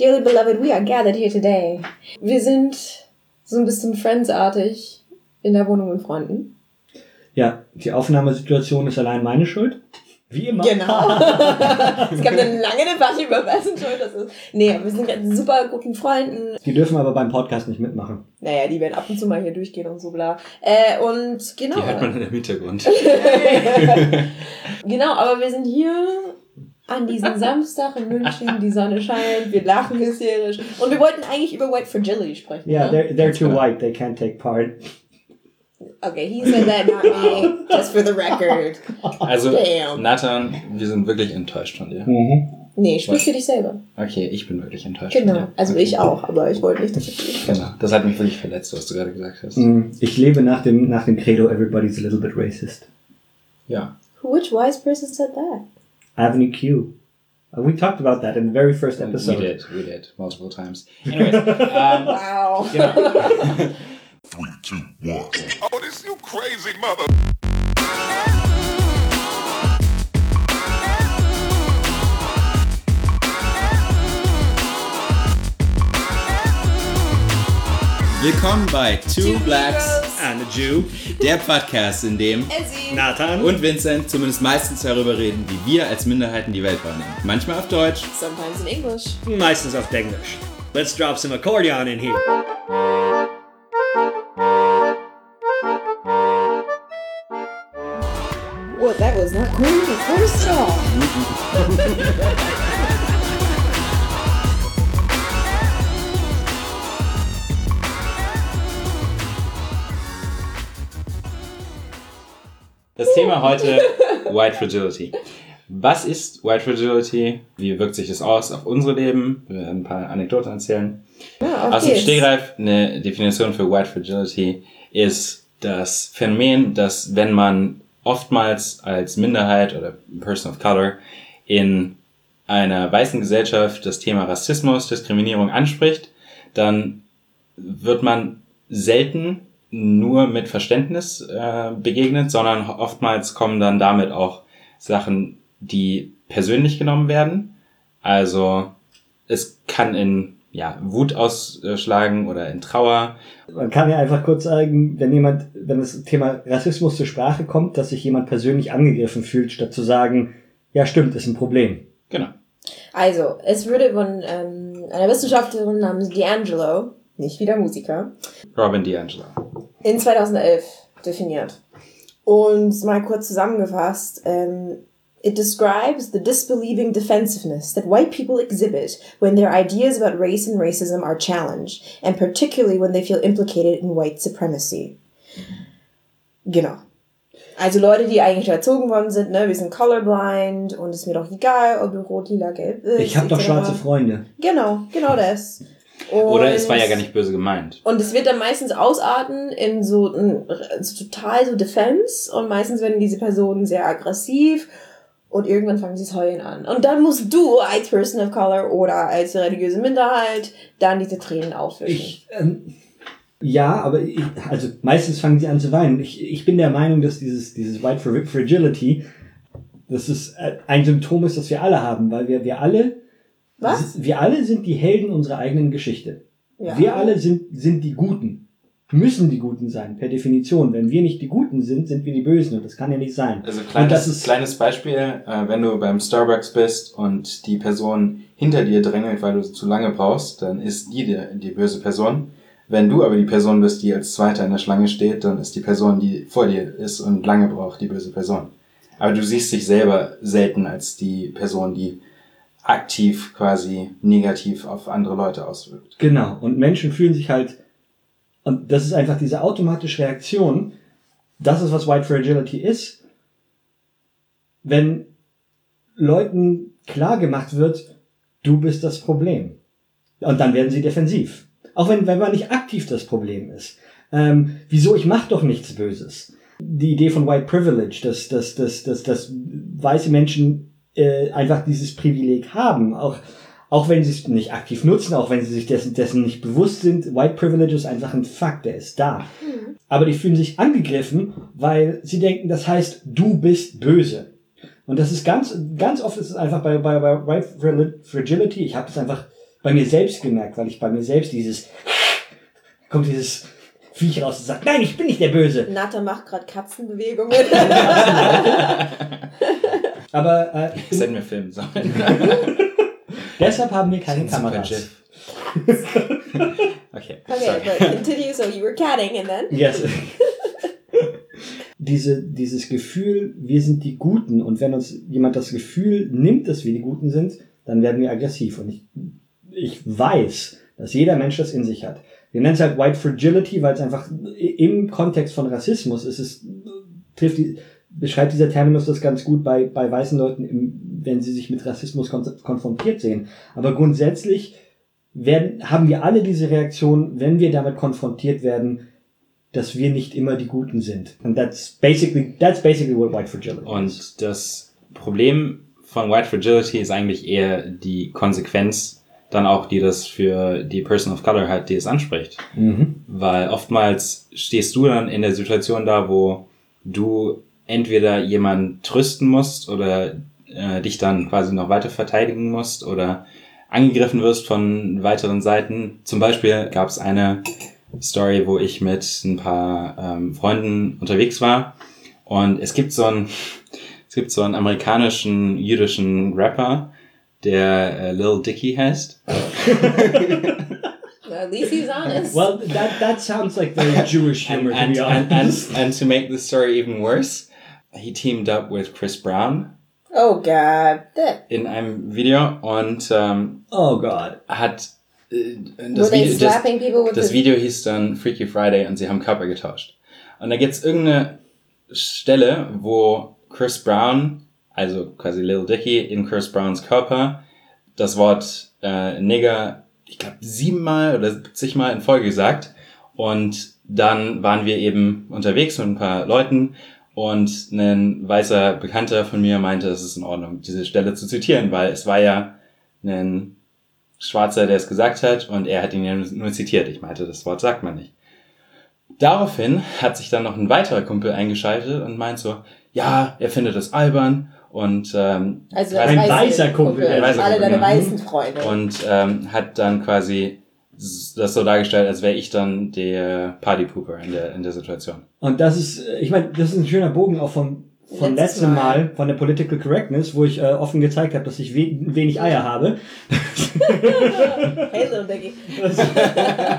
Dearly beloved, we are gathered here today. Wir sind so ein bisschen Friends-artig in der Wohnung mit Freunden. Ja, die Aufnahmesituation ist allein meine Schuld. Wie immer. Genau. es gab eine lange Debatte über wessen Schuld das ist. Nee, wir sind mit super guten Freunden. Die dürfen aber beim Podcast nicht mitmachen. Naja, die werden ab und zu mal hier durchgehen und so bla. Äh, und genau. Die hört man im Hintergrund. genau, aber wir sind hier an diesem Samstag in München, die Sonne scheint, wir lachen hysterisch. Und wir wollten eigentlich über White Fragility sprechen. Yeah, ne? they're, they're too white, they can't take part. Okay, he said that, not me. Just for the record. Also, Damn. Nathan, wir sind wirklich enttäuscht von dir. Mhm. Nee, sprich für dich selber. Okay, ich bin wirklich enttäuscht von Genau. dir. Also okay. ich auch, aber ich wollte nicht, dass ich Genau, das hat mich wirklich verletzt, was du gerade gesagt hast. Mhm. Ich lebe nach dem, nach dem Credo, everybody's a little bit racist. Ja. Which wise person said that? Avenue Q. Uh, we talked about that in the very first episode. We episode. did, we did, multiple times. Anyways, ähm, Wow. genau. Three, two, one. Oh, this you crazy mother. Willkommen bei Two Blacks, And a Jew. der Podcast, in dem Essie. Nathan. und Vincent zumindest meistens darüber reden, wie wir als Minderheiten die Welt wahrnehmen. Manchmal auf Deutsch, Sometimes in English. meistens auf Englisch. Let's drop some accordion in here. Well, that was not cool the first Das Thema heute White Fragility. Was ist White Fragility? Wie wirkt sich das aus auf unsere Leben? Wir werden ein paar Anekdoten erzählen. Ja, Aus dem okay. Stegreif eine Definition für White Fragility ist das Phänomen, dass wenn man oftmals als Minderheit oder Person of Color in einer weißen Gesellschaft das Thema Rassismus, Diskriminierung anspricht, dann wird man selten nur mit Verständnis äh, begegnet, sondern oftmals kommen dann damit auch Sachen, die persönlich genommen werden. Also es kann in ja, Wut ausschlagen oder in Trauer. Man kann ja einfach kurz sagen, wenn jemand, wenn das Thema Rassismus zur Sprache kommt, dass sich jemand persönlich angegriffen fühlt, statt zu sagen, ja stimmt, ist ein Problem. Genau. Also, es wurde von ähm, einer Wissenschaftlerin namens D'Angelo, nicht wieder Musiker, Robin DiAngelo. In 2011 definiert. Und mal kurz zusammengefasst, ähm, it describes the disbelieving defensiveness that white people exhibit when their ideas about race and racism are challenged, and particularly when they feel implicated in white supremacy. Genau. Also Leute, die eigentlich erzogen worden sind, ne, wir sind colorblind und es ist mir doch egal, ob du rot, lila, gelb bist. Ich habe doch schwarze Freunde. Genau, genau das. Oder Und- es war ja gar nicht böse gemeint. und es wird dann meistens ausarten in so, ein, so total so Defense und meistens werden diese Personen sehr aggressiv und irgendwann fangen sie es heulen an. Und dann musst du als Person of Color oder als religiöse Minderheit dann diese Tränen aufwischen. Ich, ähm, ja, aber ich, also meistens fangen sie an zu weinen. Ich, ich bin der Meinung, dass dieses, dieses White Fra- Fragility, dass es äh, ein Symptom ist, das wir alle haben, weil wir, wir alle, Was? wir alle sind die Helden unserer eigenen Geschichte. Ja. Wir alle sind, sind die Guten. Müssen die Guten sein, per Definition. Wenn wir nicht die Guten sind, sind wir die Bösen und das kann ja nicht sein. Also kleines, das ist, kleines Beispiel, äh, wenn du beim Starbucks bist und die Person hinter dir drängelt, weil du zu lange brauchst, dann ist die die, die böse Person. Wenn du aber die Person bist, die als Zweiter in der Schlange steht, dann ist die Person, die vor dir ist und lange braucht, die böse Person. Aber du siehst dich selber selten als die Person, die aktiv quasi negativ auf andere Leute auswirkt. Genau. Und Menschen fühlen sich halt, und das ist einfach diese automatische Reaktion, das ist, was White Fragility ist, wenn Leuten klar gemacht wird, du bist das Problem. Und dann werden sie defensiv. Auch wenn, wenn man nicht aktiv das Problem ist. Ähm, wieso, ich mache doch nichts Böses. Die Idee von White Privilege, dass, dass, dass, dass, dass weiße Menschen äh, einfach dieses Privileg haben, auch, auch wenn sie es nicht aktiv nutzen, auch wenn sie sich dessen, dessen nicht bewusst sind. White Privilege ist einfach ein Fakt, der ist da. Aber die fühlen sich angegriffen, weil sie denken, das heißt, du bist böse. Und das ist ganz, ganz oft ist es einfach bei, bei, bei White Fragility, ich habe es einfach bei mir selbst gemerkt, weil ich bei mir selbst dieses, kommt dieses Viech raus und sagt, nein, ich bin nicht der Böse. Natter macht gerade Katzenbewegungen. Aber äh, wir filmen sollen. deshalb haben wir keine Kameras. Okay, okay, sorry. but continue. So you were catting and then? Yes. Diese, dieses Gefühl, wir sind die Guten und wenn uns jemand das Gefühl nimmt, dass wir die Guten sind, dann werden wir aggressiv. Und ich, ich weiß, dass jeder Mensch das in sich hat. Wir nennen es halt White Fragility, weil es einfach im Kontext von Rassismus ist es, trifft die, beschreibt dieser Terminus das ganz gut bei, bei weißen Leuten, im, wenn sie sich mit Rassismus kon konfrontiert sehen. Aber grundsätzlich werden, haben wir alle diese Reaktion, wenn wir damit konfrontiert werden, dass wir nicht immer die Guten sind. And that's basically, that's basically what white fragility is. Und das Problem von White Fragility ist eigentlich eher die Konsequenz dann auch, die das für die Person of Color hat, die es anspricht. Mhm. Weil oftmals stehst du dann in der Situation da, wo du entweder jemanden trösten musst oder äh, dich dann quasi noch weiter verteidigen musst oder angegriffen wirst von weiteren Seiten. Zum Beispiel gab es eine Story, wo ich mit ein paar ähm, Freunden unterwegs war und es gibt so einen, es gibt so einen amerikanischen jüdischen Rapper, der äh, Lil Dicky heißt. At least he's honest. Well, that, that sounds like very Jewish humor, and, to be and, and, and, honest. and to make the story even worse, he teamed up with Chris Brown oh God. That, in einem Video und ähm, oh God. hat äh, were das they Video, das, slapping people with das the... Video hieß dann Freaky Friday und sie haben Körper getauscht. Und da gibt's irgendeine Stelle, wo Chris Brown, also quasi Lil Dicky in Chris Browns Körper, das Wort äh, Nigger, ich glaube siebenmal oder 70 Mal in Folge gesagt. Und dann waren wir eben unterwegs mit ein paar Leuten und ein weißer Bekannter von mir meinte, es ist in Ordnung, diese Stelle zu zitieren, weil es war ja ein Schwarzer, der es gesagt hat und er hat ihn ja nur zitiert. Ich meinte, das Wort sagt man nicht. Daraufhin hat sich dann noch ein weiterer Kumpel eingeschaltet und meint so, ja, er findet das albern und ähm, Also Ein weiße weißer Kumpel, ein weißer alle Kumpel, deine ja. weißen Freunde. und ähm, hat dann quasi das so dargestellt, als wäre ich dann der Partypooper in der in der Situation. Und das ist, äh, ich meine, das ist ein schöner Bogen auch vom, von Letztes letztem Mal. Mal, von der Political Correctness, wo ich äh, offen gezeigt habe, dass ich we wenig Eier habe. hey, little Dicky.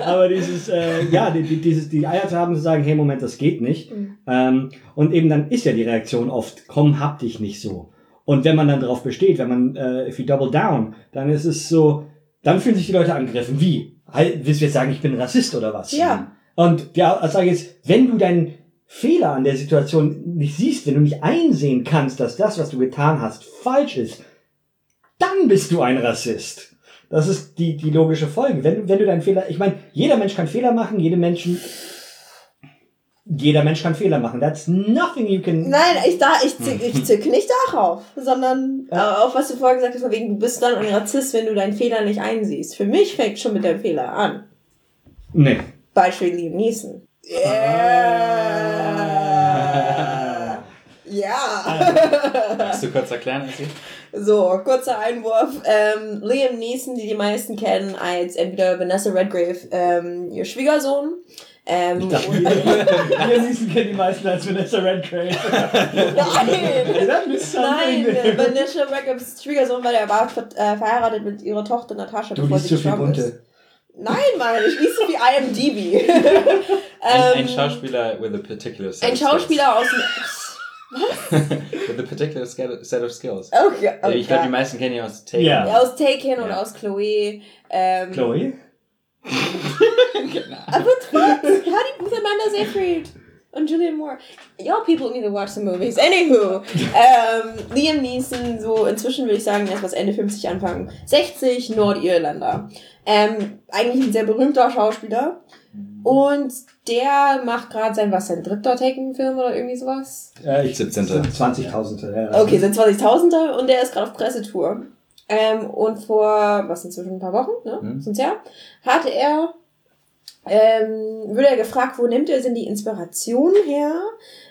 Aber dieses, äh, ja, die, die, dieses, die Eier zu haben, zu sagen, hey, Moment, das geht nicht. Ähm, und eben dann ist ja die Reaktion oft, komm, hab dich nicht so. Und wenn man dann darauf besteht, wenn man, äh, if you double down, dann ist es so, dann fühlen sich die Leute angegriffen. Wie? Halt, willst du jetzt sagen, ich bin Rassist oder was? Ja. Und ja, also sage ich jetzt, wenn du deinen Fehler an der Situation nicht siehst, wenn du nicht einsehen kannst, dass das, was du getan hast, falsch ist, dann bist du ein Rassist. Das ist die, die logische Folge. Wenn, du- wenn du deinen Fehler, ich meine, jeder Mensch kann Fehler machen, jede Menschen, jeder Mensch kann Fehler machen. That's nothing you can. Nein, ich, da, ich, zick, ich zücke nicht darauf, sondern äh, auf was du vorher gesagt hast, von wegen, du bist dann ein Rassist, wenn du deinen Fehler nicht einsiehst. Für mich fängt schon mit deinem Fehler an. Nee. Beispiel Liam Neeson. Yeah. Ja. Magst du kurz erklären, Essi? So, kurzer Einwurf. Ähm, Liam Neeson, die die meisten kennen als entweder Vanessa Redgrave, ähm, ihr Schwiegersohn. Ähm, und, Wir Neeson kennen die meisten als Vanessa Redgrave. nein! Nein, äh, Vanessa Redgraves Schwiegersohn, weil er war ver äh, verheiratet mit ihrer Tochter Natascha, Du bevor liest sie zu viel gestorben ist. bunte. Nein, Mann, ich liest so wie IMDb. Ein, ein Ähm, Schauspieler with a particular set Ein of skills. Schauspieler aus dem... with a particular set of skills. Okay, okay. Ich glaube, die meisten kennen ihn aus Taken. Ja. Ja, aus Taken oder Ja. aus Chloe. Ähm, Chloe? Aber trotzdem, Hattie Booth, Amanda Seyfried und Julian Moore. Y'all people need to watch the movies. Anywho, ähm, Liam Neeson, so inzwischen würde ich sagen, etwas Ende 50, Anfang 60, Nordirlander. Ähm, eigentlich ein sehr berühmter Schauspieler. Und der macht gerade sein, was, sein dritter Taken-Film oder irgendwie sowas? Äh, ich 17. 20.000. Ja. Okay, sind 20.000er und der ist gerade auf Pressetour. Ähm, und vor, was inzwischen ein paar Wochen, ne? Mhm. Sind's ja, hatte er ähm, wird er gefragt, wo nimmt er denn die Inspiration her?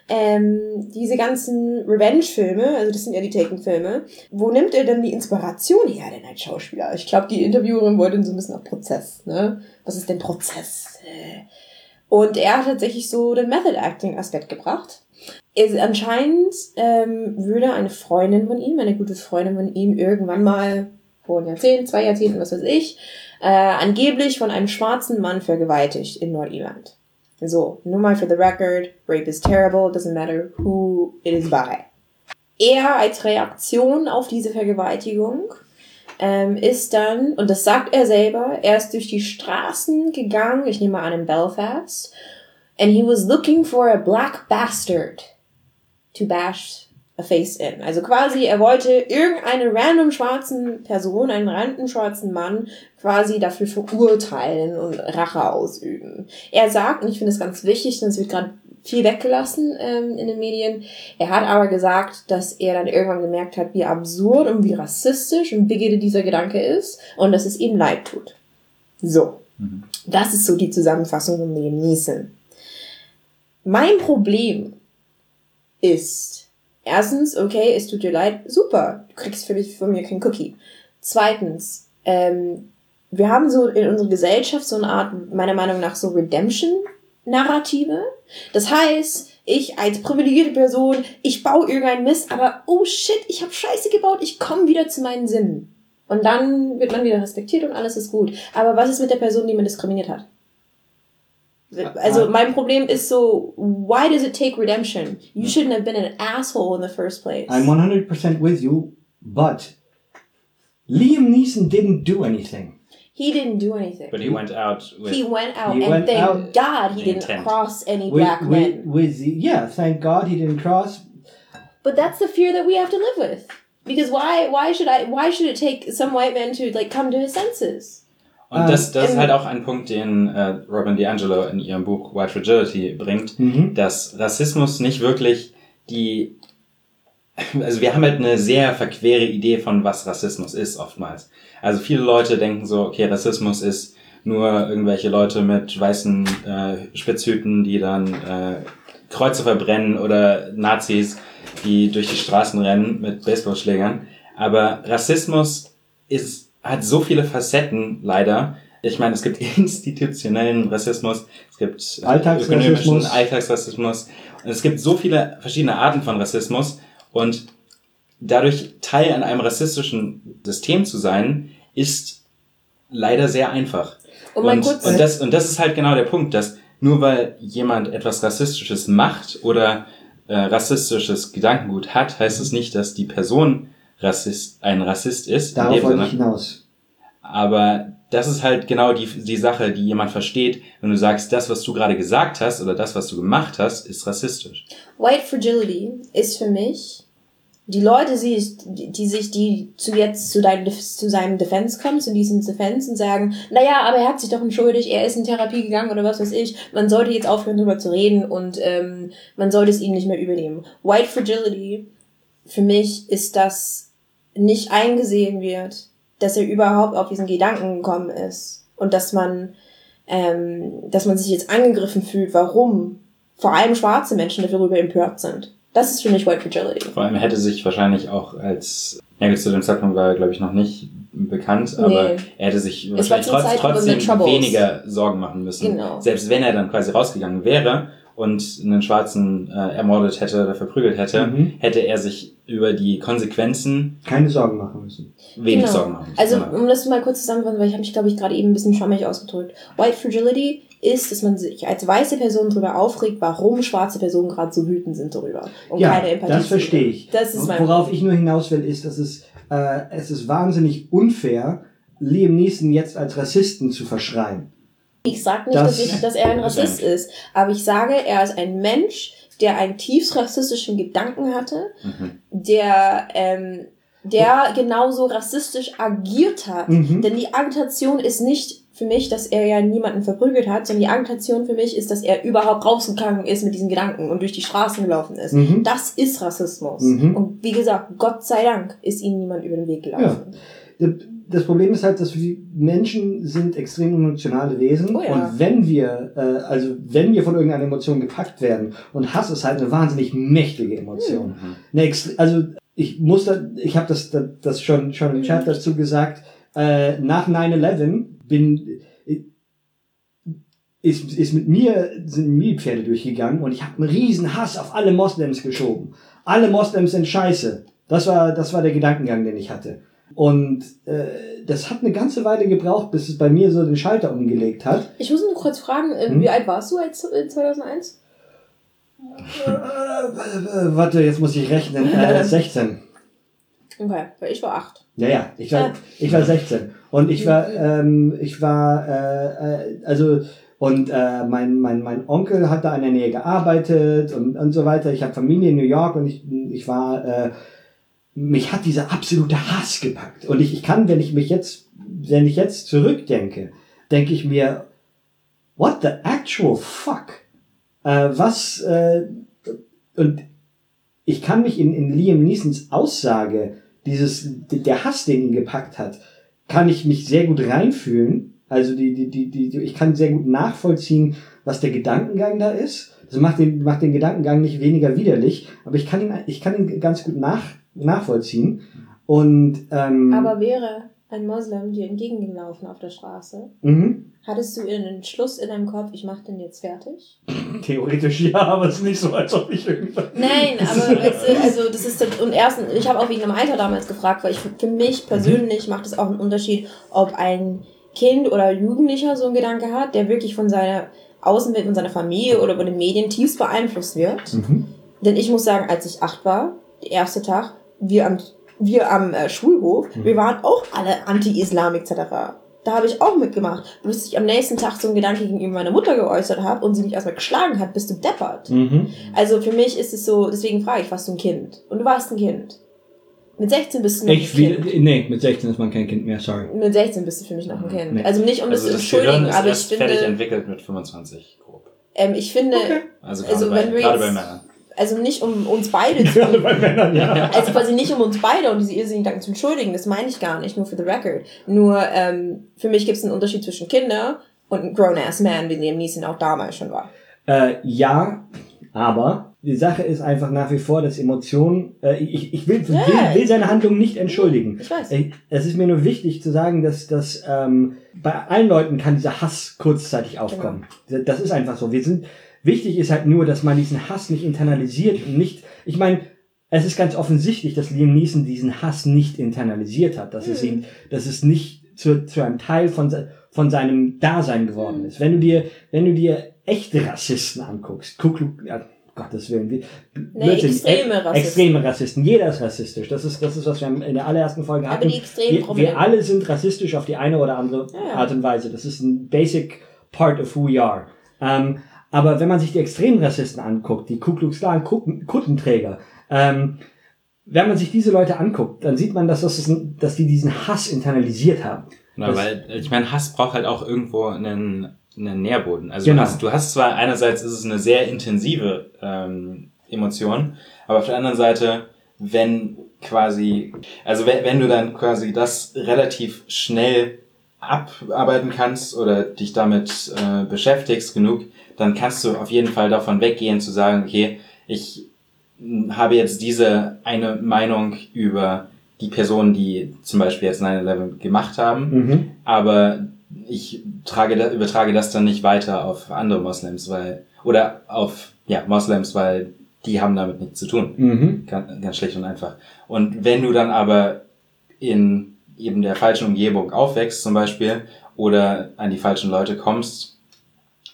Ähm, diese ganzen Revenge-Filme, also das sind ja die Taken-Filme, wo nimmt er denn die Inspiration her denn als Schauspieler? Ich glaube, die Interviewerin wollte so ein bisschen auf Prozess, ne? Was ist denn Prozess? Und er hat tatsächlich so den Method-Acting-Aspekt gebracht. Es, anscheinend ähm, würde eine Freundin von ihm, eine gute Freundin von ihm, irgendwann mal vor einem Jahrzehnt, zwei Jahrzehnten, was weiß ich, äh, angeblich von einem schwarzen Mann vergewaltigt in Nordirland. So, nur mal for the record, rape is terrible, doesn't matter who it is by. Er als Reaktion auf diese Vergewaltigung ähm, ist dann, und das sagt er selber, er ist durch die Straßen gegangen, ich nehme an in Belfast, and he was looking for a black bastard to bash a face in. Also quasi, er wollte irgendeine random schwarzen Person, einen random schwarzen Mann quasi dafür verurteilen und Rache ausüben. Er sagt, und ich finde es ganz wichtig, denn es wird gerade viel weggelassen ähm, in den Medien. Er hat aber gesagt, dass er dann irgendwann gemerkt hat, wie absurd und wie rassistisch und bigoted dieser Gedanke ist und dass es ihm leid tut. So. Das ist so die Zusammenfassung von Liam Neeson. Mein Problem ist, erstens, okay, es tut dir leid, super, du kriegst für mich von mir kein Cookie. Zweitens, ähm, wir haben so in unserer Gesellschaft so eine Art, meiner Meinung nach, so Redemption-Narrative. Das heißt, ich als privilegierte Person, ich baue irgendeinen Mist, aber oh shit, ich habe Scheiße gebaut, ich komme wieder zu meinen Sinnen. Und dann wird man wieder respektiert und alles ist gut. Aber was ist mit der Person, die man diskriminiert hat? Also mein Problem ist so, why does it take redemption? You shouldn't have been an asshole in the first place. I'm 100% with you, but Liam Neeson didn't do anything. He didn't do anything. But he went out with. he went out He and went thank out- God he didn't Intent. cross any With, black with, men. with the, yeah, thank God he didn't cross. But that's the fear that we have to live with. Because why why should I why should it take some white man to like come to his senses? Und das, das ist Ähm, halt auch ein Punkt, den äh, Robin DiAngelo in ihrem Buch White Fragility bringt, Mhm. dass Rassismus nicht wirklich die, also wir haben halt eine sehr verquere Idee von, was Rassismus ist oftmals. Also viele Leute denken so, okay, Rassismus ist nur irgendwelche Leute mit weißen äh, Spitzhüten, die dann äh, Kreuze verbrennen oder Nazis, die durch die Straßen rennen mit Baseballschlägern. Aber Rassismus ist, hat so viele Facetten, leider. Ich meine, es gibt institutionellen Rassismus, es gibt äh, Alltagsrassismus. ökonomischen Alltagsrassismus. Und es gibt so viele verschiedene Arten von Rassismus. Und dadurch Teil an einem rassistischen System zu sein, ist leider sehr einfach. Mal und, und, das, und das ist halt genau der Punkt, dass nur weil jemand etwas Rassistisches macht oder äh, rassistisches Gedankengut hat, heißt es nicht, dass die Person Rassist, ein Rassist ist. Darauf wollte Sinne. ich hinaus. Aber das ist halt genau die, die Sache, die jemand versteht, wenn du sagst, das, was du gerade gesagt hast oder das, was du gemacht hast, ist rassistisch. White Fragility ist für mich die Leute, die, die sich, die zu jetzt zu, deinem, zu seinem Defense kommen, zu diesem Defense und sagen, naja, aber er hat sich doch entschuldigt, er ist in Therapie gegangen oder was weiß ich, man sollte jetzt aufhören darüber zu reden und ähm, man sollte es ihm nicht mehr übernehmen. White Fragility, für mich ist das nicht eingesehen wird, dass er überhaupt auf diesen Gedanken gekommen ist und dass man, ähm, dass man sich jetzt angegriffen fühlt, warum vor allem schwarze Menschen darüber empört sind. Das ist für mich White Fragility. Vor allem hätte sich wahrscheinlich auch als, ja, zu dem Zeitpunkt war er, glaube ich, noch nicht bekannt, aber Nee. er hätte sich wahrscheinlich trotz, trotzdem weniger Sorgen machen müssen. Genau. Selbst wenn er dann quasi rausgegangen wäre und einen Schwarzen äh, ermordet hätte oder verprügelt hätte, Mhm. hätte er sich über die Konsequenzen Keine Sorgen machen müssen. wenig Genau. Sorgen machen müssen. Also, Genau. um das mal kurz zusammenzufassen, weil ich habe mich, glaube ich, gerade eben ein bisschen schwammig ausgedrückt. White Fragility ist, dass man sich als weiße Person darüber aufregt, warum schwarze Personen gerade so wütend sind darüber. Und ja, keine Empathie. das verstehe ich. Das ist mein Worauf ich nur hinaus will, ist, dass es, äh, es ist wahnsinnig unfair, Liam Neeson jetzt als Rassisten zu verschreien. Ich sage nicht, Das- dass, ich, dass er ein Rassist ist, aber ich sage, er ist ein Mensch, der einen tiefst rassistischen Gedanken hatte, Mhm. der, ähm, der genauso rassistisch agiert hat. Mhm. Denn die Agitation ist nicht für mich, dass er ja niemanden verprügelt hat, sondern die Agitation für mich ist, dass er überhaupt rausgegangen ist mit diesen Gedanken und durch die Straßen gelaufen ist. Mhm. Das ist Rassismus. Mhm. Und wie gesagt, Gott sei Dank ist ihm niemand über den Weg gelaufen. Äh, das Problem ist halt, dass wir Menschen sind extrem emotionale Wesen Oh ja. und wenn wir, äh, also wenn wir von irgendeiner Emotion gepackt werden und Hass ist halt eine wahnsinnig mächtige Emotion. Eine extre- also ich muss da, ich habe das, das, das schon schon im Chat dazu gesagt. Äh, nach 9/11 bin ist, ist mit mir, sind mir Pferde durchgegangen und ich habe einen riesen Hass auf alle Moslems geschoben. Alle Moslems sind scheiße. Das war, das war der Gedankengang, den ich hatte. Und äh, das hat eine ganze Weile gebraucht, bis es bei mir so den Schalter umgelegt hat. Ich muss nur kurz fragen, äh, Hm? wie alt warst du als äh, 2001? Äh, äh, warte, jetzt muss ich rechnen. Äh, 16. Okay, weil ich war 8. Ja, ja, ich war, ich war 16. Und ich war, ähm, ich war, äh, äh, also, und äh, mein, mein, mein Onkel hat da in der Nähe gearbeitet und, und so weiter. Ich habe Familie in New York und ich, ich war, äh, mich hat dieser absolute Hass gepackt. Und ich, ich kann, wenn ich mich jetzt, wenn ich jetzt zurückdenke, denke ich mir, what the actual fuck? Äh, was, äh, und ich kann mich in, in Liam Neesons Aussage, dieses, der Hass, den ihn gepackt hat, kann ich mich sehr gut reinfühlen. Also die, die, die, die, ich kann sehr gut nachvollziehen, was der Gedankengang da ist. Das macht den, macht den Gedankengang nicht weniger widerlich, aber ich kann ihn, ich kann ihn ganz gut nach, nachvollziehen. Und ähm, Aber wäre ein Moslem dir entgegengelaufen auf der Straße, mhm. hattest du einen Entschluss in deinem Kopf, ich mach den jetzt fertig? theoretisch ja, aber es ist nicht so, als ob ich irgendwann. Nein, aber weißt du, also das ist und erstens, ich habe auch wegen dem Alter damals gefragt, weil ich für mich persönlich macht es auch einen Unterschied, ob ein Kind oder Jugendlicher so einen Gedanke hat, der wirklich von seiner Außenwelt, von seiner Familie oder von den Medien tiefst beeinflusst wird. Mhm. Denn ich muss sagen, als ich acht war, der erste Tag, wir am, wir am äh, Schulhof, wir waren auch alle anti-Islam etc. Da habe ich auch mitgemacht. Bis ich am nächsten Tag so einen Gedanke gegenüber meiner Mutter geäußert habe und sie mich erstmal geschlagen hat, bist du deppert. Mhm. Also für mich ist es so, deswegen frage ich, warst du ein Kind? Und du warst ein Kind. Mit 16 bist du noch Ich, ein Kind. wie, nee, mit 16 ist man kein Kind mehr, sorry. Mit 16 bist du für mich noch ein Kind. Nee. Also nicht um das Also zu das Gehirn entschuldigen, ist aber ich erst fertig finde, entwickelt mit 25 grob. ähm, ich finde, Also gerade, Also bei, wenn wir gerade bei Männern. also nicht um uns beide zu Gerade bei Männern, ja. Also quasi nicht um uns beide und diese irrsinnigen Gedanken zu entschuldigen, das meine ich gar nicht, nur für the record. Nur ähm, für mich gibt es einen Unterschied zwischen Kinder und ein grown-ass man, wie Liam Neeson auch damals schon war. Äh, ja, aber die Sache ist einfach nach wie vor, dass Emotionen, äh, ich, ich will, will, will seine Handlung nicht entschuldigen. Ich weiß. Es ist mir nur wichtig zu sagen, dass, dass ähm, bei allen Leuten kann dieser Hass kurzzeitig aufkommen. Das ist einfach so. Wir sind, wichtig ist halt nur, dass man diesen Hass nicht internalisiert und nicht, ich meine, es ist ganz offensichtlich, dass Liam Neeson diesen Hass nicht internalisiert hat, dass es ihn, dass es nicht zu, zu einem Teil von, von seinem Dasein geworden ist. Wenn du dir, wenn du dir echte Rassisten anguckst, Ku Klux, ja, Gottes Willen, wie, Blödsinn, extreme äh, Rassisten. Extreme Rassisten. Jeder ist rassistisch. Das ist, das ist, was wir in der allerersten Folge Aber hatten. die extrem wir, wir alle sind rassistisch auf die eine oder andere Ja, ja. Art und Weise. Das ist ein basic part of who we are. Ähm, aber wenn man sich die extremen Rassisten anguckt, die Ku Klux Klan Kuttenträger, ähm, wenn man sich diese Leute anguckt, dann sieht man, dass, das ist ein, dass die diesen Hass internalisiert haben. Na, Das- weil, ich meine, Hass braucht halt auch irgendwo einen, einen Nährboden. Also Genau. du, hast, du hast zwar einerseits ist es eine sehr intensive ähm, Emotion, aber auf der anderen Seite, wenn quasi, also wenn, wenn du dann quasi das relativ schnell abarbeiten kannst oder dich damit äh, beschäftigst genug, dann kannst du auf jeden Fall davon weggehen zu sagen, okay, ich habe jetzt diese eine Meinung über die Personen, die zum Beispiel jetzt 9-11 gemacht haben, Mhm. aber ich trage übertrage das dann nicht weiter auf andere Moslems, weil, oder auf, ja, Moslems, weil die haben damit nichts zu tun. Mhm. Ganz, ganz schlicht und einfach. Und wenn du dann aber in eben der falschen Umgebung aufwächst zum Beispiel oder an die falschen Leute kommst,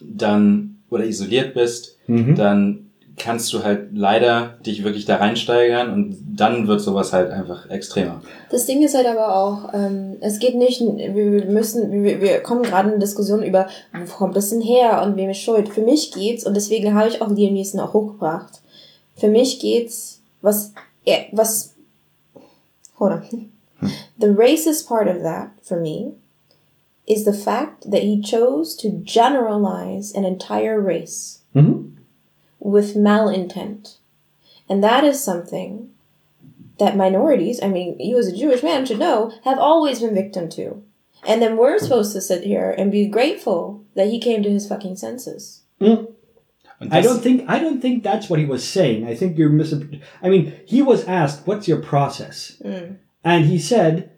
dann oder isoliert bist, Mhm. dann kannst du halt leider dich wirklich da reinsteigern und dann wird sowas halt einfach extremer. Das Ding ist halt aber auch, ähm, es geht nicht, wir müssen, wir, wir kommen gerade in Diskussion über, wo kommt das denn her und wem ist schuld. Für mich geht's, und deswegen habe ich auch Liam Neeson auch hochgebracht. Für mich geht's, was, er, was, hold on. The racist part of that, for me, is the fact that he chose to generalize an entire race Mhm. With malintent. And that is something that minorities, I mean, you as a Jewish man should know, have always been victim to. And then we're supposed to sit here and be grateful that he came to his fucking senses. Hmm. Und I don't think I don't think that's what he was saying. I think you're misinterpreting. I mean, he was asked, "What's your process?" Hmm. And he said,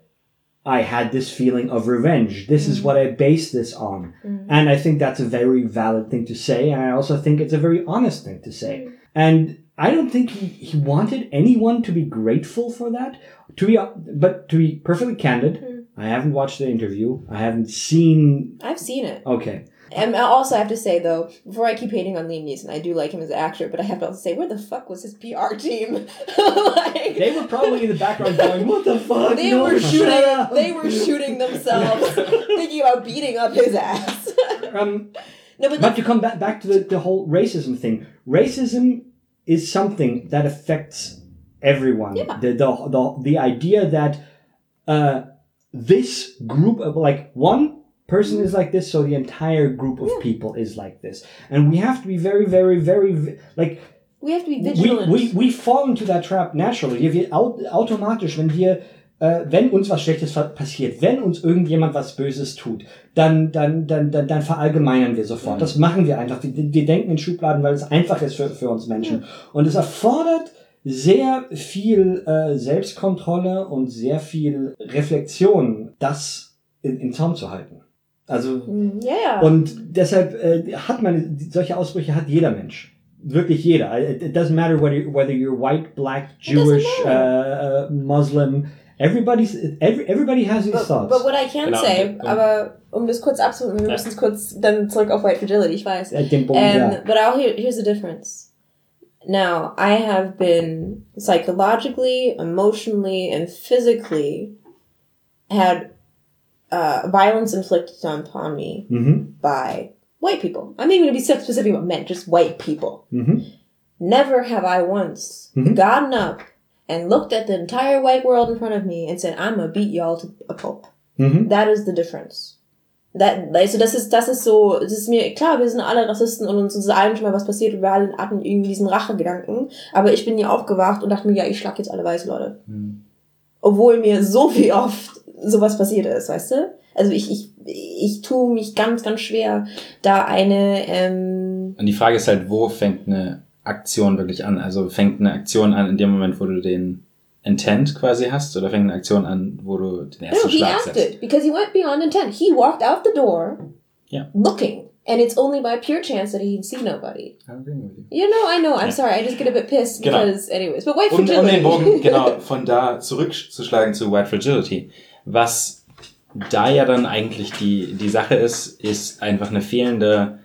"I had this feeling of revenge. This is what I mm. base this on." Mm. And I think that's a very valid thing to say, and I also think it's a very honest thing to say. Mm. And I don't think he, he wanted anyone to be grateful for that. To be, but to be perfectly candid, I haven't watched the interview. I haven't seen. I've seen it. Okay, And I also have to say though, before I keep hating on Liam Neeson, I do like him as an actor, but I have to also say, where the fuck was his PR team? like, they were probably in the background going, "What the fuck?" they No, were shooting. up." They were shooting themselves, thinking about beating up his ass. Um, no, but, But to come back back to the, the whole racism thing, racism is something that affects everyone. Yeah. The, the the the idea that uh, this group of like one person is like this, so the entire group of people is like this, and we have to be very, very, very like we have to be we, vigilant. we, we fall into that trap naturally. Wir, wir au automatisch, wenn wir, äh, wenn uns was Schlechtes passiert, wenn uns irgendjemand was Böses tut, dann, dann, dann, dann, dann verallgemeinern wir sofort. Das machen wir einfach. Wir, wir denken in Schubladen, weil es einfach ist für, für uns Menschen. Und es erfordert sehr viel äh, Selbstkontrolle und sehr viel Reflexion, das in, in Zaum zu halten. Also ja, ja. und deshalb äh, hat man solche Ausbrüche hat jeder Mensch. Wirklich jeder. It, doesn't matter whether whether you're white, black, Jewish, uh, uh, Muslim. Everybody's every, everybody has these But, thoughts. but what I can Genau, say, und- aber um das kurz abzurunden, wir Ja. müssen es kurz dann zurück auf White Fragility, ich weiß. Den Punkt, Um, ja. But I'll hear, here's the difference. Now, I have been psychologically, emotionally, and physically had uh, violence inflicted upon me Mhm. by white people. I'm even going to be so specific about men, just white people. Mhm. Never have I once Mhm. gotten up and looked at the entire white world in front of me and said, I'm going to beat y'all to a pulp. Mhm. That is the difference. That, also das ist, das ist so, es ist mir klar, wir sind alle Rassisten und uns ist allen schon mal was passiert und wir alle hatten irgendwie diesen Rachegedanken. Aber ich bin hier aufgewacht und dachte mir, ja, ich schlag jetzt alle weiße Leute. Obwohl mir so wie oft sowas passiert ist, weißt du? Also ich, ich, ich tue mich ganz, ganz schwer, da eine, ähm, Und die Frage ist halt, wo fängt eine Aktion wirklich an? Also fängt eine Aktion an in dem Moment, wo du den Intent quasi hast, oder fängt eine Aktion an, wo du den no, ersten he Schlag setzt? acted because he went beyond intent. He walked out the door Yeah. looking. And it's only by pure chance that he can see nobody. With you. You know, I know. I'm Yeah. sorry. I just get a bit pissed Genau. because, anyways. But white Um, um fragility. den Bogen genau von da zurückzuschlagen zu White Fragility. Was da ja dann eigentlich die, die Sache ist, ist einfach eine fehlende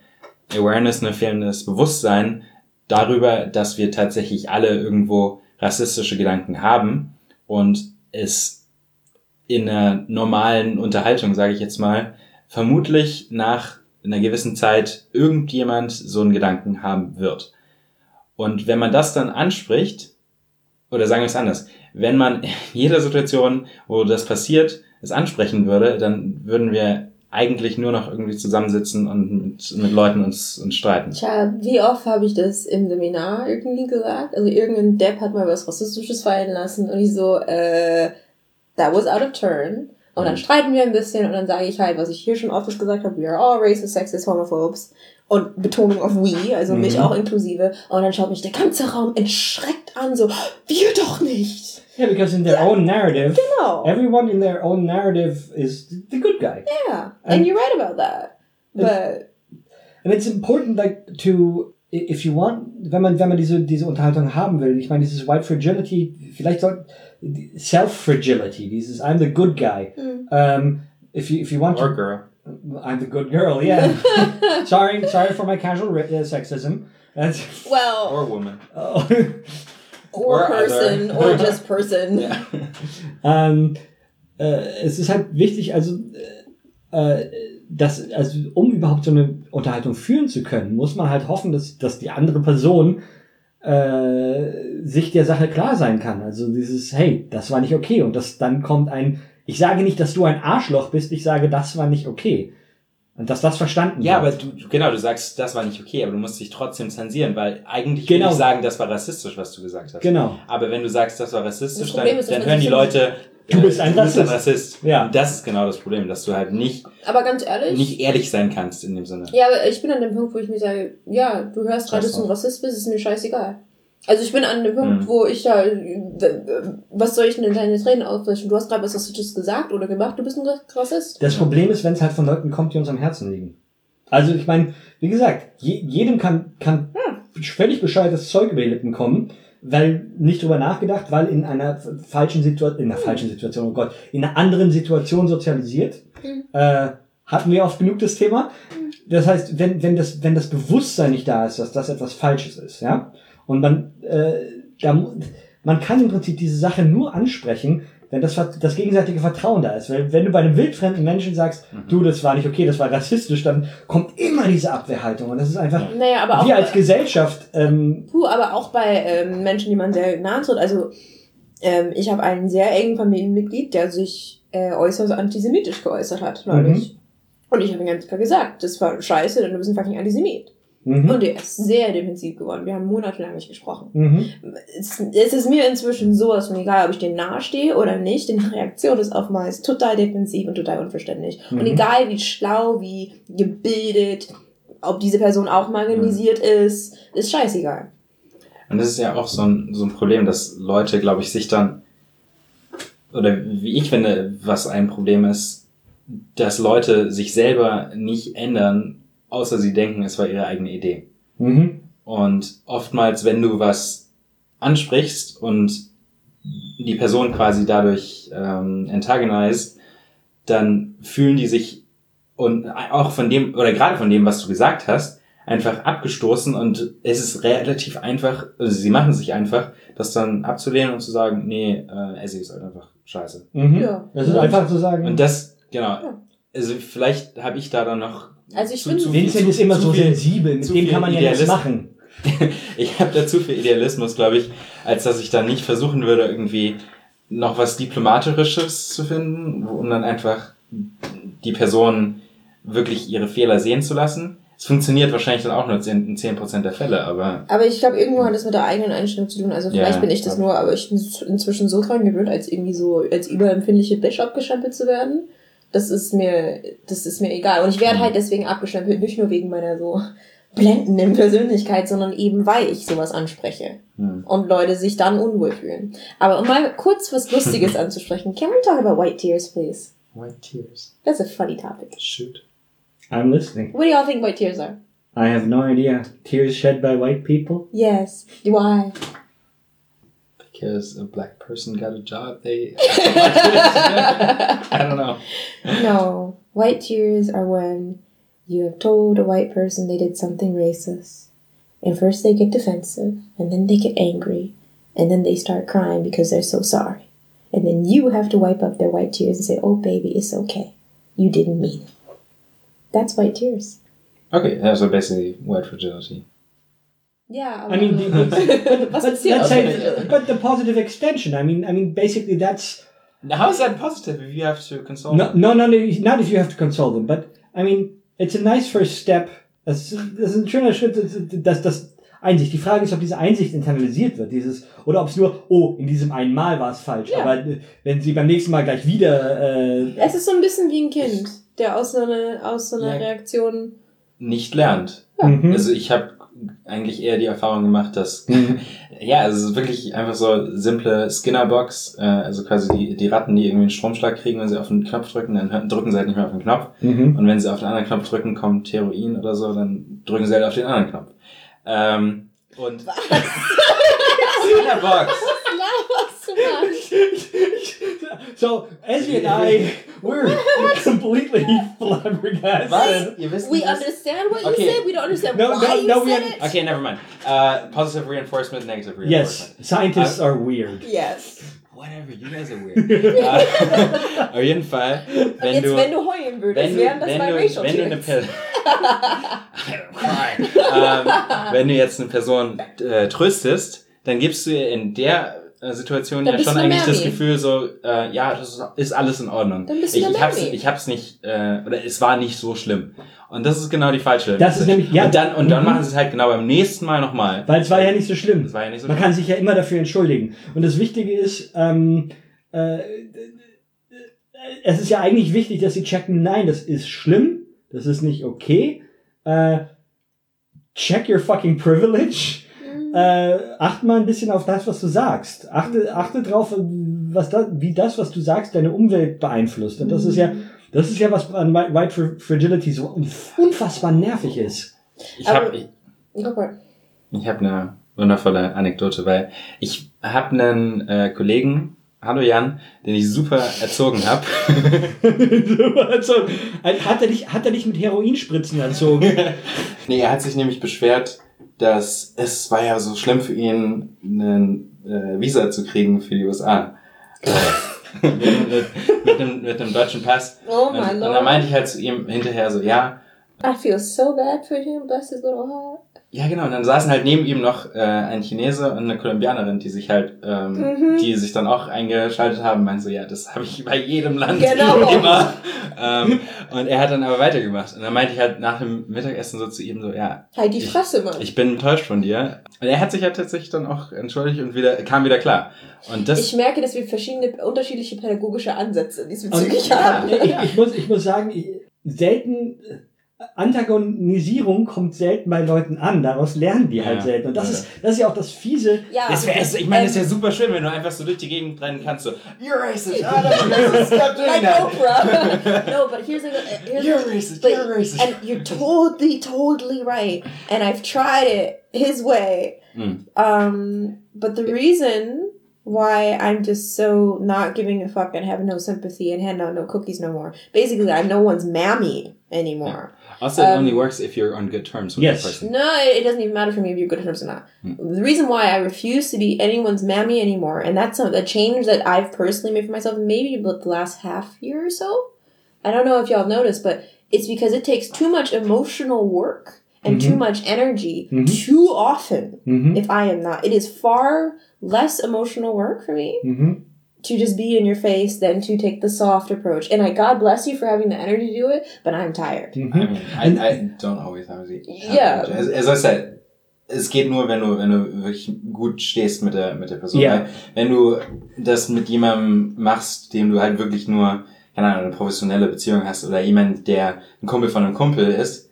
Awareness, ein fehlendes Bewusstsein darüber, dass wir tatsächlich alle irgendwo rassistische Gedanken haben und es in einer normalen Unterhaltung, sage ich jetzt mal, vermutlich nach einer gewissen Zeit irgendjemand so einen Gedanken haben wird. Und wenn man das dann anspricht, oder sagen wir es anders, wenn man in jeder Situation, wo das passiert, es ansprechen würde, dann würden wir eigentlich nur noch irgendwie zusammensitzen und mit, mit Leuten uns, uns streiten. Tja, wie oft habe ich das im Seminar irgendwie gesagt? Also irgendein Depp hat mal was Rassistisches fallen lassen und ich so, äh, that was out of turn. Und dann Mhm. streiten wir ein bisschen und dann sage ich halt, was ich hier schon oft gesagt habe, we are all racist, sexist, homophobes. Und Betonung auf we, also mich Mhm. auch inklusive. Und dann schaut mich der ganze Raum entschreckt an, so, wir doch nicht. Yeah, because in their own narrative, Genau. everyone in their own narrative is the good guy. Yeah, and And- you're right about that. But And it's important, like, to, if you want, wenn man, wenn man diese, diese Unterhaltung haben will, ich meine, dieses White Fragility, vielleicht soll, Self-Fragility, dieses I'm the good guy. Um, if you, if you want Or to, girl. I'm the good girl, yeah. sorry, sorry for my casual uh, sexism. That's, well, Or woman. oh. or, or person, other. or just person. Ja. ähm, äh, es ist halt wichtig, also, äh, äh, dass, also, um überhaupt so eine Unterhaltung führen zu können, muss man halt hoffen, dass, dass die andere Person äh, sich der Sache klar sein kann. Also dieses, hey, das war nicht okay. Und das dann kommt ein, ich sage nicht, dass du ein Arschloch bist, ich sage, das war nicht okay. Und dass das verstanden Ja, aber wird. du, du- genau, du sagst, das war nicht okay, aber du musst dich trotzdem zensieren, weil eigentlich Genau. will ich sagen, das war rassistisch, was du gesagt hast. Genau. Aber wenn du sagst, das war rassistisch, Das dann, ist, dann hören die Leute, Du bist ein du bist ein Rassist. Rassist. Ja. Und das ist genau das Problem, dass du halt nicht, Aber ganz ehrlich, nicht ehrlich sein kannst in dem Sinne. ja, aber ich bin an dem Punkt, wo ich mir sage, ja, du hörst gerade, dass du ein Rassist bist, ist mir scheißegal. Also ich bin an dem Punkt, Mhm. wo ich ja, was soll ich denn in deine Tränen ausbrechen? Du hast gerade was Rassistisches gesagt oder gemacht, du bist ein Rassist. Das Problem ist, wenn es halt von Leuten kommt, die uns am Herzen liegen. Also ich meine, wie gesagt, je, jedem kann, kann völlig bescheuertes Zeug über die Lippen kommen, weil nicht drüber nachgedacht, weil in einer falschen Situation, in einer falschen Situation, oh Gott, in einer anderen Situation sozialisiert. Äh, hatten wir oft genug das Thema. Das heißt, wenn, wenn, das, wenn das Bewusstsein nicht da ist, dass das etwas Falsches ist, ja, und man, äh, da, man kann im Prinzip diese Sache nur ansprechen, wenn das, Ver- das gegenseitige Vertrauen da ist. Weil wenn du bei einem wildfremden Menschen sagst, du, das war nicht okay, das war rassistisch, dann kommt immer diese Abwehrhaltung. Und das ist einfach, Naja, aber auch, wir als Gesellschaft, ähm, puh, aber auch bei ähm, Menschen, die man sehr nahe tritt. Also ähm, ich habe einen sehr engen Familienmitglied, der sich äh, äußerst antisemitisch geäußert hat, neulich. Und ich habe ihm ganz klar gesagt, das war scheiße, denn du bist ein fucking Antisemit. Mhm, Und er ist sehr defensiv geworden. Wir haben monatelang nicht gesprochen. mhm, Es, es ist mir inzwischen sowas von egal, ob ich dem nahestehe oder nicht. Denn die Reaktion ist oftmals total defensiv und total unverständlich. Und Mhm. egal wie schlau, wie gebildet, ob diese Person auch marginalisiert ist, ist scheißegal. Und das ist ja auch so ein, so ein Problem, dass Leute, glaube ich, sich dann, oder wie ich finde, was ein Problem ist, dass Leute sich selber nicht ändern, außer sie denken, es war ihre eigene Idee. mhm, Und oftmals, wenn du was ansprichst und die Person quasi dadurch ähm, antagonized, dann fühlen die sich und auch von dem, oder gerade von dem, was du gesagt hast, einfach abgestoßen und es ist relativ einfach, also sie machen sich einfach, das dann abzulehnen und zu sagen, nee, äh, Essie ist halt einfach scheiße. mhm. Ja. Das ist einfach zu sagen. Und das, genau, Ja. also vielleicht habe ich da dann noch Also ich zu- finde- zu Vincent ist immer zu so viel- sensibel, mit dem kann man ja nichts Idealist- machen. ich habe da zu viel Idealismus, glaube ich, als dass ich dann nicht versuchen würde, irgendwie noch was Diplomatisches zu finden, um dann einfach die Person wirklich ihre Fehler sehen zu lassen. Es funktioniert wahrscheinlich dann auch nur in 10% der Fälle, aber Aber ich glaube, irgendwo hat das mit der eigenen Einstellung zu tun. Also vielleicht Ja, bin ich das nur, aber ich bin inzwischen so dran gewöhnt, als irgendwie so, als überempfindliche Bitch abgestempelt zu werden. Das ist mir, das ist mir egal. Und ich werde halt deswegen abgestempelt, nicht nur wegen meiner so blendenden Persönlichkeit, sondern eben weil ich sowas anspreche. Hm. Und Leute sich dann unwohl fühlen. Aber um mal kurz was Lustiges anzusprechen, can we talk about white tears, please? White Tears. That's a funny topic. Shoot. I'm listening. What do y'all think white tears are? I have no idea. Tears shed by white people? Yes. Why? Because a black person got a job, they... I don't know. No, white tears are when you have told a white person they did something racist. And first they get defensive, and then they get angry, and then they start crying because they're so sorry. And then you have to wipe up their white tears and say, Oh, baby, it's okay. You didn't mean it. That's white tears. Okay, yeah, so basically white fragility. Yeah. I mean, the, the, Was but, let's aus- say, but the positive extension. I mean, I mean, basically that's Now, how is that positive if you have to console no, them? no, no, no, not if you have to console them, but I mean, it's a nice first step. Das, das ist ein schöner Schritt, dass das Einsicht. Die Frage ist, ob diese Einsicht internalisiert wird, dieses, oder ob es nur, oh, in diesem einen Mal war es falsch, Ja. aber wenn sie beim nächsten Mal gleich wieder, äh, Es ist so ein bisschen wie ein Kind, der aus so einer, aus so einer Ja. Reaktion. Nicht lernt. mhm. Also ich habe eigentlich eher die Erfahrung gemacht, dass Mhm. ja, also es ist wirklich einfach so simple Skinner-Box, äh, also quasi die, die Ratten, die irgendwie einen Stromschlag kriegen, wenn sie auf den Knopf drücken, dann drücken sie halt nicht mehr auf den Knopf. Mhm. Und wenn sie auf den anderen Knopf drücken, kommt Heroin oder so, dann drücken sie halt auf den anderen Knopf. Ähm, und Skinner-Box. Was du so, Ezzy and I, we're completely flabbergasted. Was? Ihr wisst We nicht, was- understand what you said. We don't understand No, why no, you no, we said have- it. Okay, never mind. Uh, positive reinforcement, negative reinforcement. Yes, reinforcement. scientists uh, are weird. Yes. Whatever, you guys are weird. Uh, äh, auf jeden Fall, wenn Jetzt, du, wenn du heulen würdest, wenn du, wären das wenn bei du, Racial wenn du eine Tears. Person, ähm, um, wenn du jetzt eine Person äh, tröstest, dann gibst du ihr in der Situationen Da ja schon eigentlich das. Gefühl so, äh, ja, das ist, alles in Ordnung. Dann bist du ich, ich hab's, ich hab's nicht, äh, oder es war nicht so schlimm. Und das ist genau die falsche. Das ist nämlich- ja. Und dann, und dann Mhm. machen sie es halt genau beim nächsten Mal nochmal. Weil es war ja nicht so schlimm. Das war ja nicht so Man schlimm. kann sich ja immer dafür entschuldigen. Und das Wichtige ist, ähm, äh, es ist ja eigentlich wichtig, dass sie checken, nein, das ist schlimm, das ist nicht okay. Äh, check your fucking privilege. Äh, achte mal ein bisschen auf das, was du sagst. Achte, achte drauf, was da, wie das, was du sagst, deine Umwelt beeinflusst. Und das ist ja, das ist ja was an White Fr- Fragility so unfassbar nervig ist. Ich habe ich, ich hab eine wundervolle Anekdote, weil ich habe einen äh, Kollegen, hallo Jan, den ich super erzogen habe. hat er dich, hat er dich mit Heroinspritzen erzogen? nee, er hat sich nämlich beschwert, dass es war ja so schlimm für ihn, einen äh, Visa zu kriegen für die USA. mit, mit, deutschen Pass. Oh und, my und lord. dann meinte ich halt zu ihm hinterher so, ja, I feel so bad for him, bless his little heart. Ja genau. Und dann saßen halt neben ihm noch äh, ein Chinese und eine Kolumbianerin, die sich halt, ähm, Mhm. die sich dann auch eingeschaltet haben, meinen so, ja, das habe ich bei jedem Land Genau. immer. ähm, und er hat dann aber weitergemacht. Und dann meinte ich halt nach dem Mittagessen so zu ihm so, ja, Halt die Ich- Fresse, Mann. ich bin enttäuscht von dir. Und er hat sich ja tatsächlich dann auch entschuldigt und wieder kam wieder klar. Und das Ich merke, dass wir verschiedene, unterschiedliche pädagogische Ansätze diesbezüglich Und- haben. ich, ich, muss, ich muss sagen, ich, selten, Antagonisierung kommt selten bei Leuten an. Daraus lernen die halt Ja. selten. Und das Ja. ist, das ist ja auch das Fiese. Ja, das wär, ich meine, es ist ja ähm, super schön, wenn du einfach so durch die Gegend rennen kannst, so, you're racist, ah, that's racist, stop doing like. Oprah. no, but here's the here's You're racist, but, you're racist. and you're totally, totally right. And I've tried it his way. Mm. Um, but the reason why I'm just so not giving a fuck and have no sympathy and hand out no cookies no more. Basically, I'm no one's mammy anymore. Also, it Um, only works if you're on good terms with Yes. the person. No, it doesn't even matter for me if you're good terms or not. The reason why I refuse to be anyone's mammy anymore, and that's a, a change that I've personally made for myself, maybe about the last half year or so. I don't know if y'all noticed, but it's because it takes too much emotional work and too much energy Mhm. too often Mhm. if I am not. It is far less emotional work for me Mhm. To just be in your face than to take the soft approach. And I God bless you for having the energy to do it, but I'm tired. I Mhm. mean, I, I don't always have the Yeah. As, as I said, es geht nur, wenn du, wenn du wirklich gut stehst mit der, mit der Person. Ja. Weil Wenn du das mit jemandem machst, dem du halt wirklich nur, keine Ahnung, eine professionelle Beziehung hast oder jemand, der ein Kumpel von einem Kumpel ist,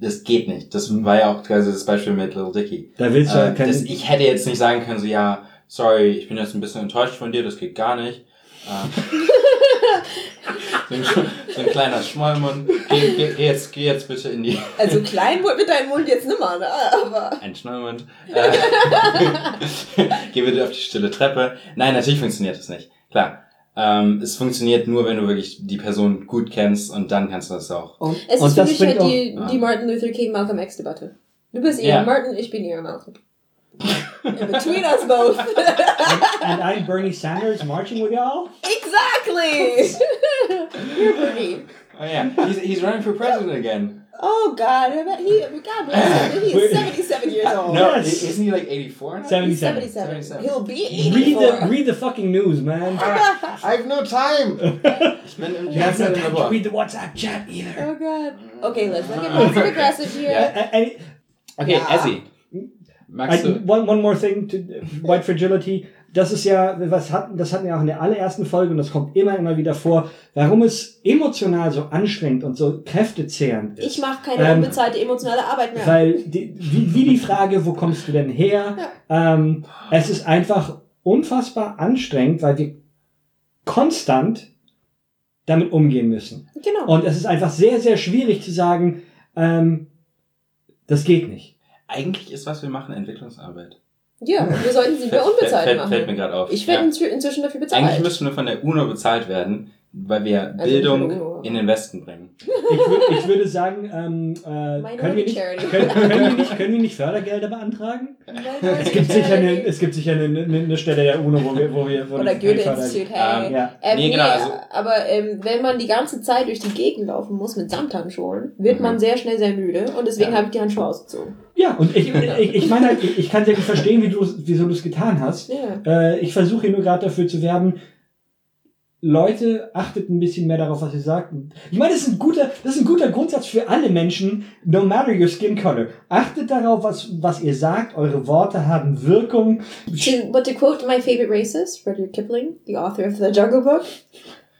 das geht nicht. Das war ja auch quasi das Beispiel mit Little Dicky. Da willst du Äh, halt kein, das, ich hätte jetzt nicht sagen können, so, ja, sorry, ich bin jetzt ein bisschen enttäuscht von dir, das geht gar nicht. Ähm, so, ein, so ein kleiner Schmollmund. Geh, geh, geh, jetzt, geh jetzt bitte in die. Also klein wird mit deinem Mund jetzt nimmer, ne? Aber. Ein Schmollmund. Äh, geh bitte auf die stille Treppe. Nein, natürlich funktioniert das nicht. Klar. Ähm, es funktioniert nur, wenn du wirklich die Person gut kennst und dann kannst du das auch. und, Es und ist für das mich halt die, die Martin Luther King Malcolm X Debatte. Du bist Ja. eher Martin, ich bin eher Malcolm. In between us both. and I'm Bernie Sanders marching with y'all. exactly. You're Bernie. Oh yeah, he's, he's running for president again. Oh God, I bet he. God bless him. He is seventy-seven years old. No, Yes. isn't he like 84? He's 77. 77. 77. He'll be Read eighty-four. the, read the fucking news, man. I have no time. Ich You have no Fernsehen in der time to read the WhatsApp chat either. Oh God. Okay, let's not get passive aggressive here. Yeah. And- and- Okay, Ja. Essie. Magst I, du? one, one more thing to White Fragility. Das ist ja, was hatten, das hatten wir auch in der allerersten Folge und das kommt immer, immer wieder vor, warum es emotional so anstrengend und so kräftezehrend ist. Ich mache keine Ähm, unbezahlte emotionale Arbeit mehr. Weil, die, wie, wie die Frage, wo kommst du denn her? Ähm, es ist einfach unfassbar anstrengend, weil wir konstant damit umgehen müssen. Genau. Und es ist einfach sehr, sehr schwierig zu sagen, ähm, das geht nicht. Eigentlich ist, was wir machen, Entwicklungsarbeit. ja, wir sollten sie mehr unbezahlt fällt, machen. Fällt mir gerade auf. ich werde Ja. inzwi- inzwischen dafür bezahlt. Eigentlich müssten wir von der UNO bezahlt werden, weil wir Also Bildung in den Westen bringen. Ich, wür- ich würde sagen, ähm, äh, können, wir nicht, können, können, wir nicht, können wir nicht Fördergelder beantragen? Es gibt sicher eine, es gibt sicher eine, eine, eine Stelle der UNO, wo wir, wo wir, wo Oder Goethe-Institut, hey. Ähm, Ja. Ähm, Nee, nee, genau, also- aber ähm, wenn man die ganze Zeit durch die Gegend laufen muss mit Samthandschuhen, wird Mhm. man sehr schnell sehr müde und deswegen Ja. habe ich die Handschuhe ausgezogen. Ja, und ich, ich, ich meine halt, ich, ich kann sehr gut verstehen, wie du, wieso du es getan hast. Ja. Äh, ich versuche nur gerade dafür zu werben, Leute, achtet ein bisschen mehr darauf, was ihr sagt. Ich meine, das ist ein guter, das ist ein guter Grundsatz für alle Menschen, no matter your skin color. Achtet darauf, was, was ihr sagt. Eure Worte haben Wirkung. To, but to quote my favorite racist, Rudyard Kipling, the author of the Jungle Book,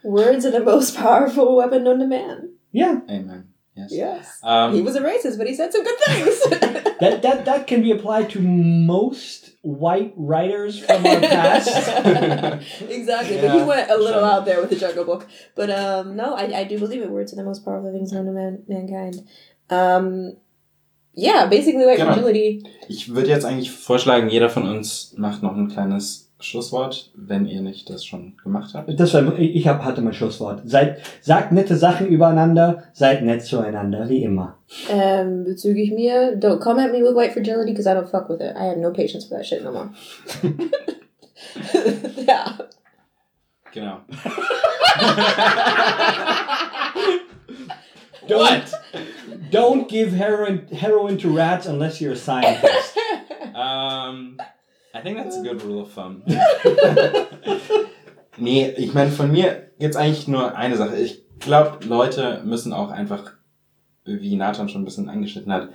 words are the most powerful weapon known to man. Ja, Amen. Yes. Yes. Um, he was a racist, but he said some good things. that, that, that can be applied to most white writers from our past. exactly. But he went a little sure. out there with the Jungle Book. But um, no, I, I do believe it. Words are the most powerful things known to man, mankind. Um, yeah, basically white Genau. fragility. Ich würde jetzt eigentlich vorschlagen, jeder von uns macht noch ein kleines Schlusswort, wenn ihr nicht das schon gemacht habt. Das war, ich hab, hatte mein Schlusswort. Seid, sagt nette Sachen übereinander, seid nett zueinander, wie immer. Um, bezüglich mir, don't come at me with white fragility because I don't fuck with it. I have no patience for that shit no more. yeah. Genau. Don't, don't give heroin, heroin to rats unless you're a scientist. Um, I think that's a good rule of thumb. nee, ich meine, von mir gibt's eigentlich nur eine Sache. Ich glaube, Leute müssen auch einfach, wie Nathan schon ein bisschen angeschnitten hat,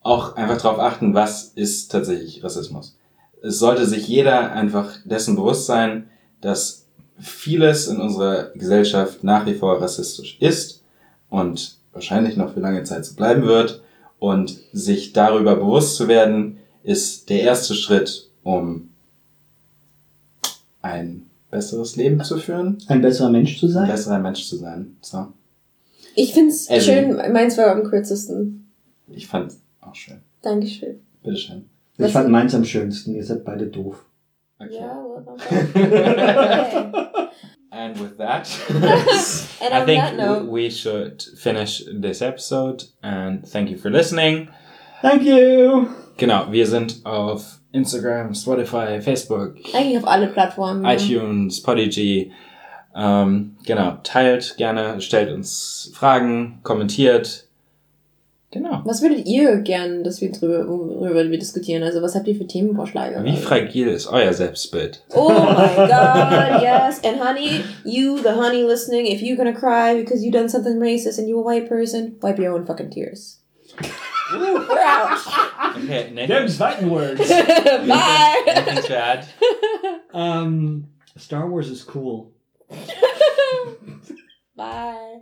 auch einfach darauf achten, was ist tatsächlich Rassismus. Es sollte sich jeder einfach dessen bewusst sein, dass vieles in unserer Gesellschaft nach wie vor rassistisch ist und wahrscheinlich noch für lange Zeit so bleiben wird. Und sich darüber bewusst zu werden, ist der erste Schritt, um ein besseres Leben zu führen, Ein besserer Mensch zu ein sein. besserer Mensch zu sein. So, Ich find's Also- schön, meins war am kürzesten. ich fand auch schön. Dankeschön. Bitteschön. Ich fand meins am schönsten. Ihr seid beide doof. Okay. Yeah, well, okay. And with that, And I think that note, we should finish this episode and thank you for listening. Thank you! Genau, wir sind auf Instagram, Spotify, Facebook, eigentlich auf alle Plattformen. iTunes, Podigy. Ähm, genau, teilt gerne, stellt uns Fragen, kommentiert. Genau. Was würdet ihr gern, dass wir drüber, worüber wir diskutieren? Also was habt ihr für Themenvorschläge? Wie fragil ist euer Selbstbild? Oh my god, yes. And honey, you, the honey listening, if you're gonna cry because you done something racist and you a white person, wipe your own fucking tears. We're out. Okay, Them Nathan, fighting words. Bye. anything to add? um, Star Wars is cool. Bye.